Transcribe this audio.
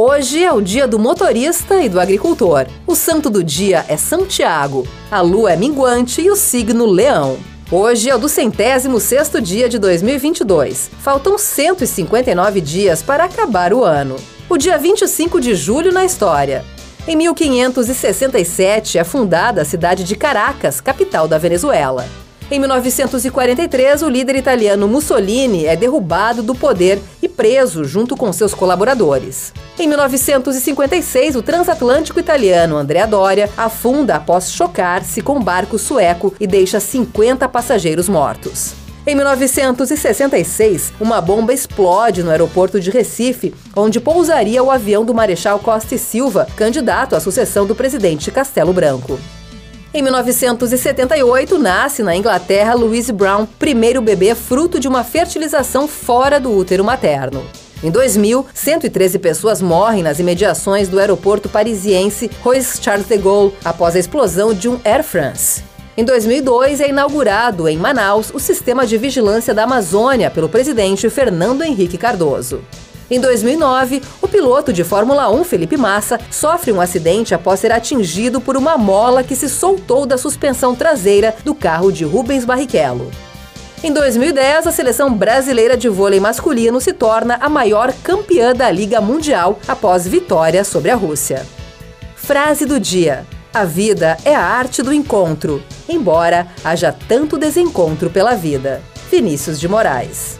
Hoje é o dia do motorista e do agricultor. O santo do dia é São Tiago. A lua é minguante e o signo Leão. Hoje é o do centésimo sexto dia de 2022. Faltam 159 dias para acabar o ano. O dia 25 de julho na história. Em 1567 é fundada a cidade de Caracas, capital da Venezuela. Em 1943, o líder italiano Mussolini é derrubado do poder preso junto com seus colaboradores. Em 1956, o transatlântico italiano Andrea Doria afunda após chocar-se com um barco sueco e deixa 50 passageiros mortos. Em 1966, uma bomba explode no aeroporto de Recife, onde pousaria o avião do Marechal Costa e Silva, candidato à sucessão do presidente Castelo Branco. Em 1978, nasce na Inglaterra Louise Brown, primeiro bebê fruto de uma fertilização fora do útero materno. Em 2000, 113 pessoas morrem nas imediações do aeroporto parisiense Royce Charles de Gaulle após a explosão de um Air France. Em 2002, é inaugurado em Manaus o sistema de vigilância da Amazônia pelo presidente Fernando Henrique Cardoso. Em 2009, o piloto de Fórmula 1, Felipe Massa, sofre um acidente após ser atingido por uma mola que se soltou da suspensão traseira do carro de Rubens Barrichello. Em 2010, a seleção brasileira de vôlei masculino se torna a maior campeã da Liga Mundial após vitória sobre a Rússia. Frase do dia: A vida é a arte do encontro, embora haja tanto desencontro pela vida. Vinícius de Moraes.